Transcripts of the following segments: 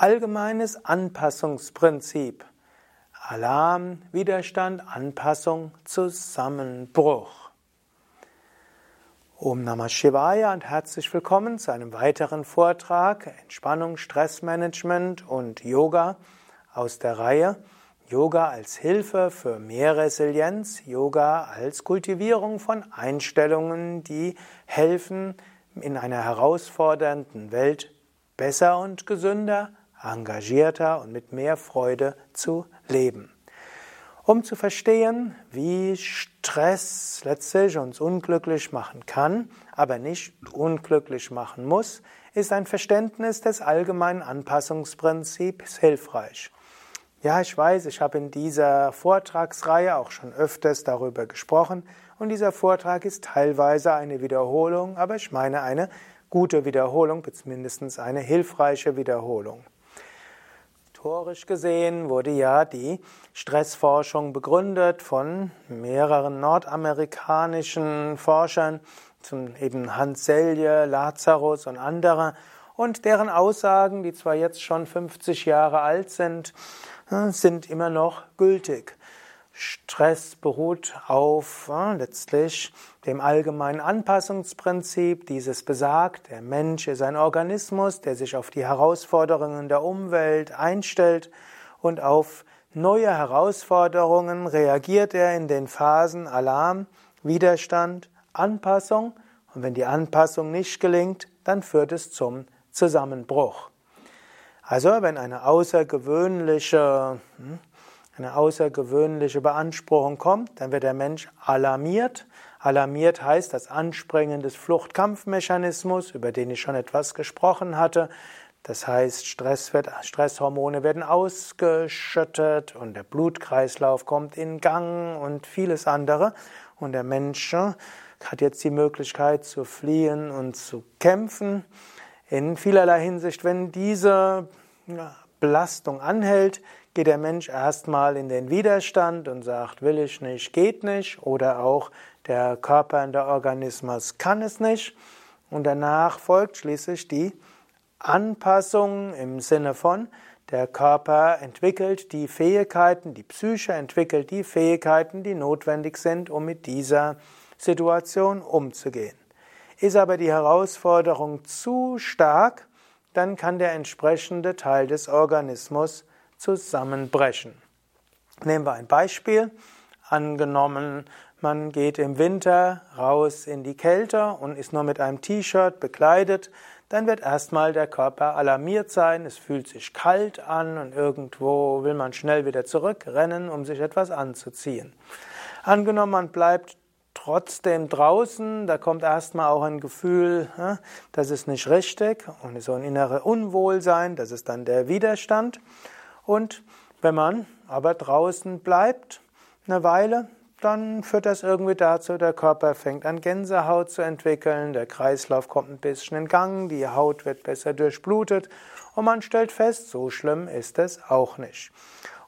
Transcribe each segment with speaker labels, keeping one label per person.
Speaker 1: Allgemeines Anpassungsprinzip. Alarm, Widerstand, Anpassung, Zusammenbruch. Om Namah Shivaya und herzlich willkommen zu einem weiteren Vortrag Entspannung, Stressmanagement und Yoga aus der Reihe Yoga als Hilfe für mehr Resilienz, Yoga als Kultivierung von Einstellungen, die helfen, in einer herausfordernden Welt besser und gesünder engagierter und mit mehr Freude zu leben. Um zu verstehen, wie Stress letztlich uns unglücklich machen kann, aber nicht unglücklich machen muss, ist ein Verständnis des allgemeinen Anpassungsprinzips hilfreich. Ja, ich weiß, ich habe in dieser Vortragsreihe auch schon öfters darüber gesprochen und dieser Vortrag ist teilweise eine Wiederholung, aber ich meine eine gute Wiederholung, zumindest eine hilfreiche Wiederholung. Historisch gesehen wurde ja die Stressforschung begründet von mehreren nordamerikanischen Forschern, zum eben Hans Selye, Lazarus und andere, und deren Aussagen, die zwar jetzt schon 50 Jahre alt sind, äh, sind immer noch gültig. Stress beruht auf äh, letztlich dem allgemeinen Anpassungsprinzip. Dieses besagt, der Mensch ist ein Organismus, der sich auf die Herausforderungen der Umwelt einstellt und auf neue Herausforderungen reagiert er in den Phasen Alarm, Widerstand, Anpassung und wenn die Anpassung nicht gelingt, dann führt es zum Zusammenbruch. Also wenn eine außergewöhnliche hm, eine außergewöhnliche Beanspruchung kommt, dann wird der Mensch alarmiert. Alarmiert heißt das Anspringen des Fluchtkampfmechanismus, über den ich schon etwas gesprochen hatte. Das heißt, Stress wird, Stresshormone werden ausgeschüttet und der Blutkreislauf kommt in Gang und vieles andere. Und der Mensch äh, hat jetzt die Möglichkeit zu fliehen und zu kämpfen. In vielerlei Hinsicht, wenn diese Belastung anhält, geht der Mensch erstmal in den Widerstand und sagt, will ich nicht, geht nicht, oder auch der Körper und der Organismus kann es nicht. Und danach folgt schließlich die Anpassung im Sinne von, der Körper entwickelt die Fähigkeiten, die Psyche entwickelt die Fähigkeiten, die notwendig sind, um mit dieser Situation umzugehen. Ist aber die Herausforderung zu stark, dann kann der entsprechende Teil des Organismus zusammenbrechen. Nehmen wir ein Beispiel. Angenommen, man geht im Winter raus in die Kälte und ist nur mit einem T-Shirt bekleidet, dann wird erstmal der Körper alarmiert sein, es fühlt sich kalt an und irgendwo will man schnell wieder zurückrennen, um sich etwas anzuziehen. Angenommen, man bleibt trotzdem draußen, da kommt erstmal auch ein Gefühl, das ist nicht richtig und so ein inneres Unwohlsein, das ist dann der Widerstand. Und wenn man aber draußen bleibt eine Weile, dann führt das irgendwie dazu, der Körper fängt an Gänsehaut zu entwickeln, der Kreislauf kommt ein bisschen in Gang, die Haut wird besser durchblutet. Und man stellt fest, so schlimm ist es auch nicht.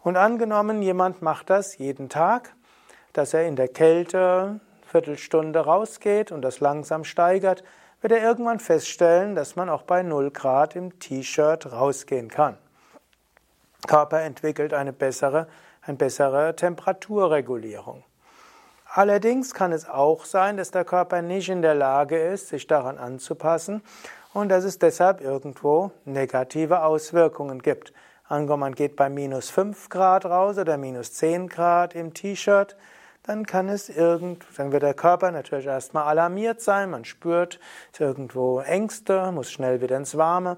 Speaker 1: Und angenommen, jemand macht das jeden Tag, dass er in der Kälte Viertelstunde rausgeht und das langsam steigert, wird er irgendwann feststellen, dass man auch bei 0 Grad im T-Shirt rausgehen kann. Körper entwickelt eine bessere, eine bessere Temperaturregulierung. Allerdings kann es auch sein, dass der Körper nicht in der Lage ist, sich daran anzupassen und dass es deshalb irgendwo negative Auswirkungen gibt. Angenommen, man geht bei minus 5 Grad raus oder minus 10 Grad im T-Shirt, dann kann es irgend, dann wird der Körper natürlich erstmal alarmiert sein, man spürt irgendwo Ängste, muss schnell wieder ins Warme.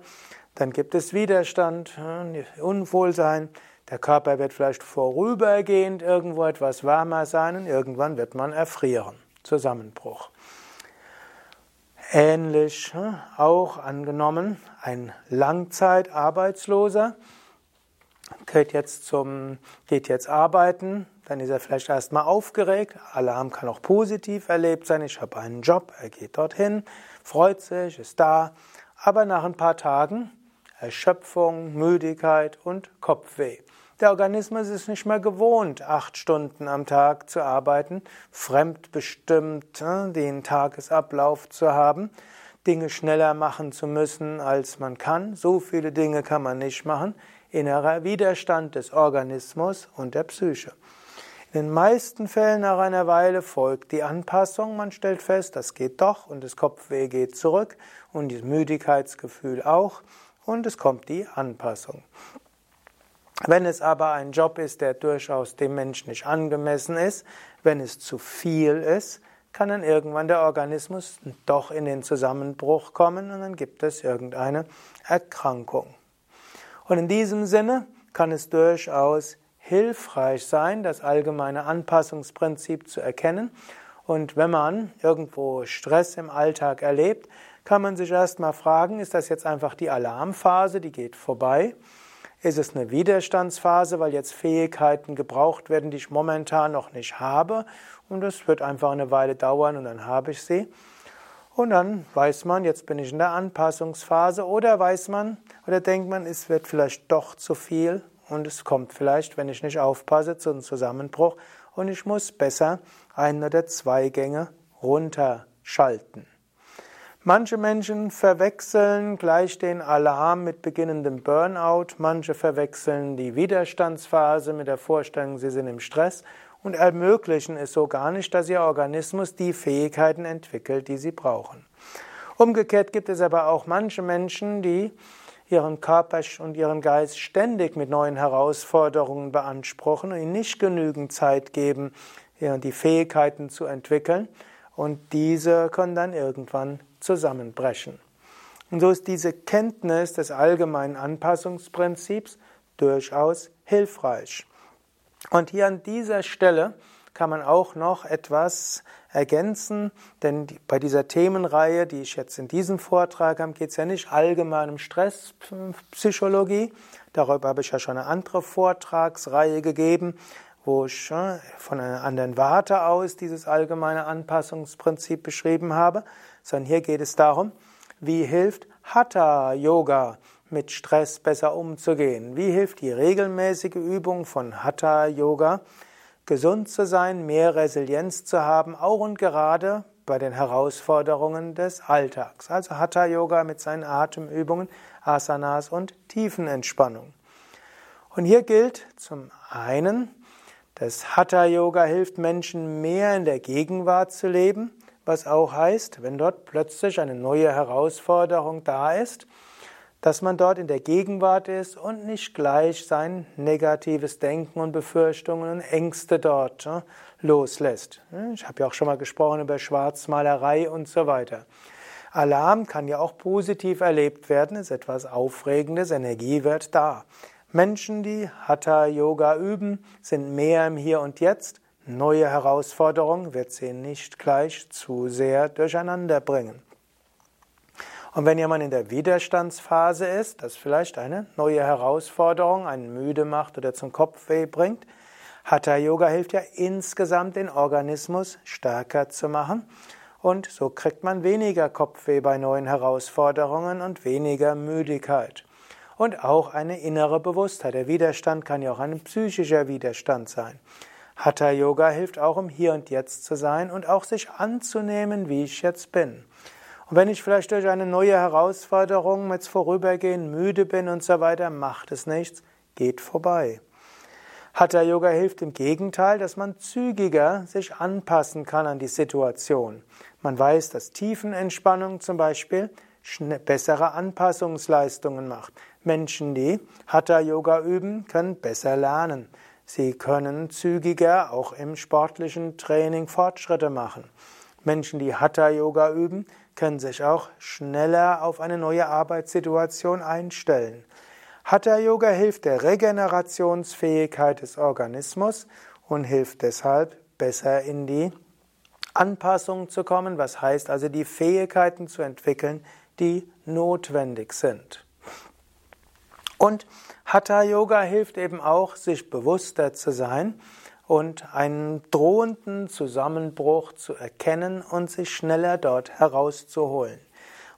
Speaker 1: Dann gibt es Widerstand, Unwohlsein. Der Körper wird vielleicht vorübergehend irgendwo etwas wärmer sein und irgendwann wird man erfrieren. Zusammenbruch. Ähnlich auch angenommen, ein Langzeitarbeitsloser geht jetzt, zum, geht jetzt arbeiten, dann ist er vielleicht erstmal aufgeregt. Alarm kann auch positiv erlebt sein. Ich habe einen Job, er geht dorthin, freut sich, ist da. Aber nach ein paar Tagen Erschöpfung, Müdigkeit und Kopfweh. Der Organismus ist nicht mehr gewohnt, acht Stunden am Tag zu arbeiten, fremdbestimmt äh, den Tagesablauf zu haben. Dinge schneller machen zu müssen, als man kann. So viele Dinge kann man nicht machen. Innerer Widerstand des Organismus und der Psyche. In den meisten Fällen nach einer Weile folgt die Anpassung. Man stellt fest, das geht doch und das Kopfweh geht zurück und das Müdigkeitsgefühl auch und es kommt die Anpassung. Wenn es aber ein Job ist, der durchaus dem Menschen nicht angemessen ist, wenn es zu viel ist, kann dann irgendwann der Organismus doch in den Zusammenbruch kommen und dann gibt es irgendeine Erkrankung. Und in diesem Sinne kann es durchaus hilfreich sein, das allgemeine Anpassungsprinzip zu erkennen. Und wenn man irgendwo Stress im Alltag erlebt, kann man sich erstmal fragen, ist das jetzt einfach die Alarmphase, die geht vorbei? Ist es eine Widerstandsphase, weil jetzt Fähigkeiten gebraucht werden, die ich momentan noch nicht habe? Und das wird einfach eine Weile dauern und dann habe ich sie. Und dann weiß man, jetzt bin ich in der Anpassungsphase oder weiß man oder denkt man, es wird vielleicht doch zu viel und es kommt vielleicht, wenn ich nicht aufpasse, zu einem Zusammenbruch und ich muss besser ein oder zwei Gänge runterschalten. Manche Menschen verwechseln gleich den Alarm mit beginnendem Burnout, manche verwechseln die Widerstandsphase mit der Vorstellung, sie sind im Stress und ermöglichen es so gar nicht, dass ihr Organismus die Fähigkeiten entwickelt, die sie brauchen. Umgekehrt gibt es aber auch manche Menschen, die ihren Körper und ihren Geist ständig mit neuen Herausforderungen beanspruchen und ihnen nicht genügend Zeit geben, die Fähigkeiten zu entwickeln. Und diese können dann irgendwann zusammenbrechen. Und so ist diese Kenntnis des allgemeinen Anpassungsprinzips durchaus hilfreich. Und hier an dieser Stelle kann man auch noch etwas ergänzen, denn bei dieser Themenreihe, die ich jetzt in diesem Vortrag habe, geht es ja nicht allgemein um Stresspsychologie. Darüber habe ich ja schon eine andere Vortragsreihe gegeben, wo ich äh, von einer anderen Warte aus dieses allgemeine Anpassungsprinzip beschrieben habe, sondern hier geht es darum, wie hilft Hatha Yoga mit Stress besser umzugehen? Wie hilft die regelmäßige Übung von Hatha Yoga, gesund zu sein, mehr Resilienz zu haben, auch und gerade bei den Herausforderungen des Alltags? Also Hatha Yoga mit seinen Atemübungen, Asanas und Tiefenentspannung. Und hier gilt zum einen, das Hatha Yoga hilft Menschen mehr in der Gegenwart zu leben, was auch heißt, wenn dort plötzlich eine neue Herausforderung da ist, dass man dort in der Gegenwart ist und nicht gleich sein negatives Denken und Befürchtungen und Ängste dort loslässt. Ich habe ja auch schon mal gesprochen über Schwarzmalerei und so weiter. Alarm kann ja auch positiv erlebt werden, ist etwas Aufregendes, Energie wird da. Menschen, die Hatha Yoga üben, sind mehr im Hier und Jetzt. Neue Herausforderungen wird sie nicht gleich zu sehr durcheinander bringen. Und wenn jemand in der Widerstandsphase ist, das vielleicht eine neue Herausforderung einen müde macht oder zum Kopfweh bringt, Hatha Yoga hilft ja insgesamt den Organismus stärker zu machen und so kriegt man weniger Kopfweh bei neuen Herausforderungen und weniger Müdigkeit und auch eine innere Bewusstheit. Der Widerstand kann ja auch ein psychischer Widerstand sein. Hatha Yoga hilft auch, um hier und jetzt zu sein und auch sich anzunehmen, wie ich jetzt bin. Und wenn ich vielleicht durch eine neue Herausforderung jetzt vorübergehend müde bin und so weiter, macht es nichts, geht vorbei. Hatha Yoga hilft im Gegenteil, dass man zügiger sich anpassen kann an die Situation. Man weiß, dass Tiefenentspannung zum Beispiel bessere Anpassungsleistungen macht. Menschen, die Hatha Yoga üben, können besser lernen. Sie können zügiger auch im sportlichen Training Fortschritte machen. Menschen, die Hatha Yoga üben, können sich auch schneller auf eine neue Arbeitssituation einstellen. Hatha Yoga hilft der Regenerationsfähigkeit des Organismus und hilft deshalb besser in die Anpassung zu kommen, was heißt also die Fähigkeiten zu entwickeln, die notwendig sind. Und Hatha Yoga hilft eben auch, sich bewusster zu sein und einen drohenden Zusammenbruch zu erkennen und sich schneller dort herauszuholen.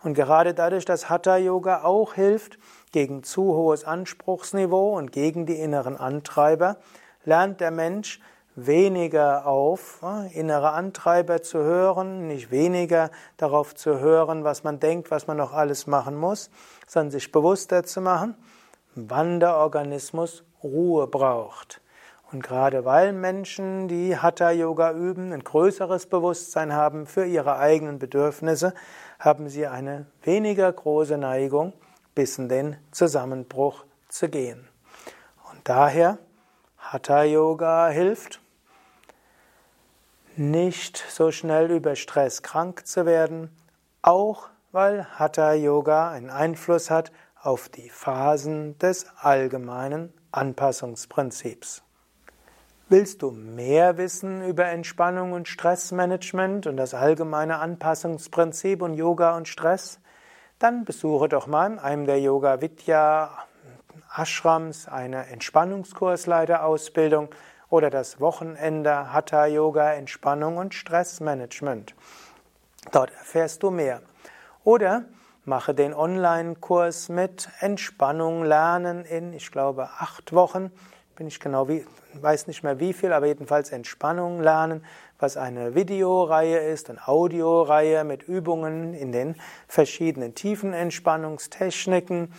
Speaker 1: Und gerade dadurch, dass Hatha Yoga auch hilft gegen zu hohes Anspruchsniveau und gegen die inneren Antreiber, lernt der Mensch, weniger auf innere Antreiber zu hören, nicht weniger darauf zu hören, was man denkt, was man noch alles machen muss, sondern sich bewusster zu machen, wann der Organismus Ruhe braucht. Und gerade weil Menschen, die Hatha-Yoga üben, ein größeres Bewusstsein haben für ihre eigenen Bedürfnisse, haben sie eine weniger große Neigung, bis in den Zusammenbruch zu gehen. Und daher Hatha-Yoga hilft, nicht so schnell über Stress krank zu werden, auch weil Hatha-Yoga einen Einfluss hat auf die Phasen des allgemeinen Anpassungsprinzips. Willst du mehr wissen über Entspannung und Stressmanagement und das allgemeine Anpassungsprinzip und Yoga und Stress? Dann besuche doch mal in einem der Yoga Vidya Ashrams eine Entspannungskursleiterausbildung oder das Wochenende Hatha Yoga Entspannung und Stressmanagement. Dort erfährst du mehr. Oder mache den Online-Kurs mit Entspannung lernen in, ich glaube, acht Wochen. Bin ich genau wie, weiß nicht mehr wie viel, aber jedenfalls Entspannung lernen, was eine Videoreihe ist, eine Audioreihe mit Übungen in den verschiedenen tiefen Entspannungstechniken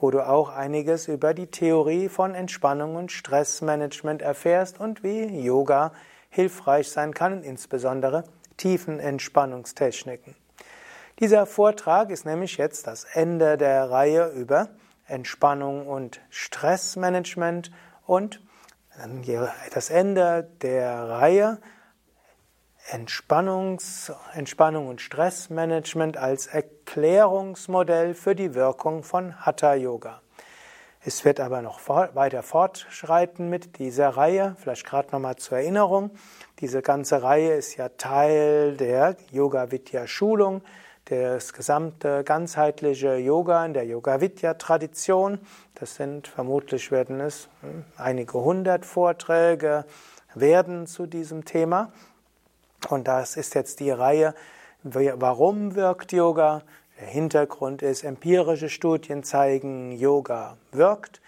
Speaker 1: wo du auch einiges über die Theorie von Entspannung und Stressmanagement erfährst und wie Yoga hilfreich sein kann, insbesondere tiefen Entspannungstechniken. Dieser Vortrag ist nämlich jetzt das Ende der Reihe über Entspannung und Stressmanagement und das Ende der Reihe Entspannungs, Entspannung und Stressmanagement als Erklärungsmodell für die Wirkung von Hatha Yoga. Es wird aber noch weiter fortschreiten mit dieser Reihe. Vielleicht gerade nochmal zur Erinnerung. Diese ganze Reihe ist ja Teil der Yoga Vidya Schulung, das gesamte ganzheitliche Yoga in der Yoga Vidya Tradition. Das sind vermutlich werden es hm, einige hundert Vorträge werden zu diesem Thema. Und das ist jetzt die Reihe, warum wirkt Yoga? Der Hintergrund ist, empirische Studien zeigen, Yoga wirkt.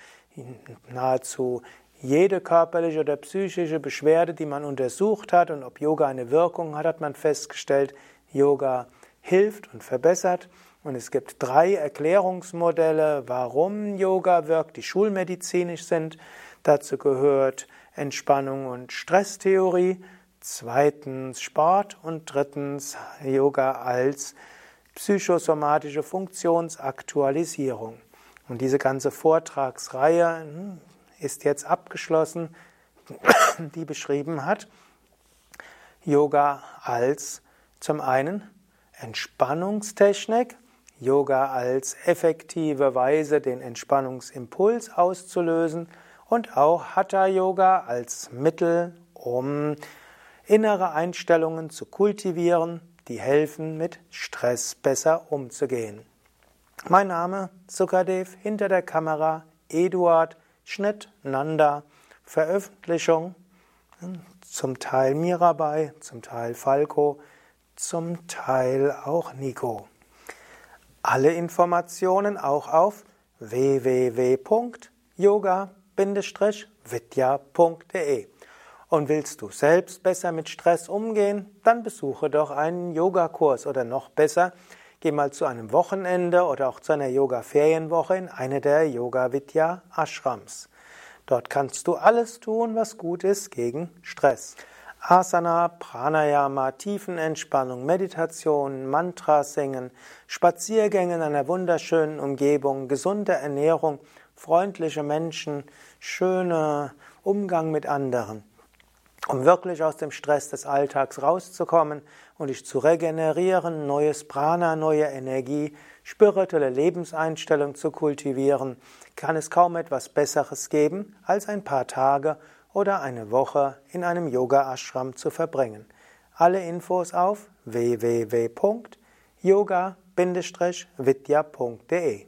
Speaker 1: Nahezu jede körperliche oder psychische Beschwerde, die man untersucht hat und ob Yoga eine Wirkung hat, hat man festgestellt, Yoga hilft und verbessert. Und es gibt drei Erklärungsmodelle, warum Yoga wirkt, die schulmedizinisch sind. Dazu gehört Entspannung und Stresstheorie zweitens Sport und drittens Yoga als psychosomatische Funktionsaktualisierung. Und diese ganze Vortragsreihe hm, ist jetzt abgeschlossen, die beschrieben hat Yoga als zum einen Entspannungstechnik, Yoga als effektive Weise, den Entspannungsimpuls auszulösen und auch Hatha Yoga als Mittel, um innere Einstellungen zu kultivieren, die helfen, mit Stress besser umzugehen. Mein Name Sukadev, hinter der Kamera Eduard, Schnitt Nanda, Veröffentlichung zum Teil Mirabai, zum Teil Falco, zum Teil auch Nico. Alle Informationen auch auf www.yoga-vidya.de und willst du selbst besser mit Stress umgehen, dann besuche doch einen Yogakurs oder noch besser, geh mal zu einem Wochenende oder auch zu einer Yoga-Ferienwoche in eine der Yoga Vidya Ashrams. Dort kannst du alles tun, was gut ist gegen Stress. Asana, Pranayama, Tiefenentspannung, Meditation, Mantra singen, Spaziergänge in einer wunderschönen Umgebung, gesunde Ernährung, freundliche Menschen, schöner Umgang mit anderen. Um wirklich aus dem Stress des Alltags rauszukommen und dich zu regenerieren, neues Prana, neue Energie, spirituelle Lebenseinstellung zu kultivieren, kann es kaum etwas Besseres geben, als ein paar Tage oder eine Woche in einem Yoga-Ashram zu verbringen. Alle Infos auf www.yoga-vidya.de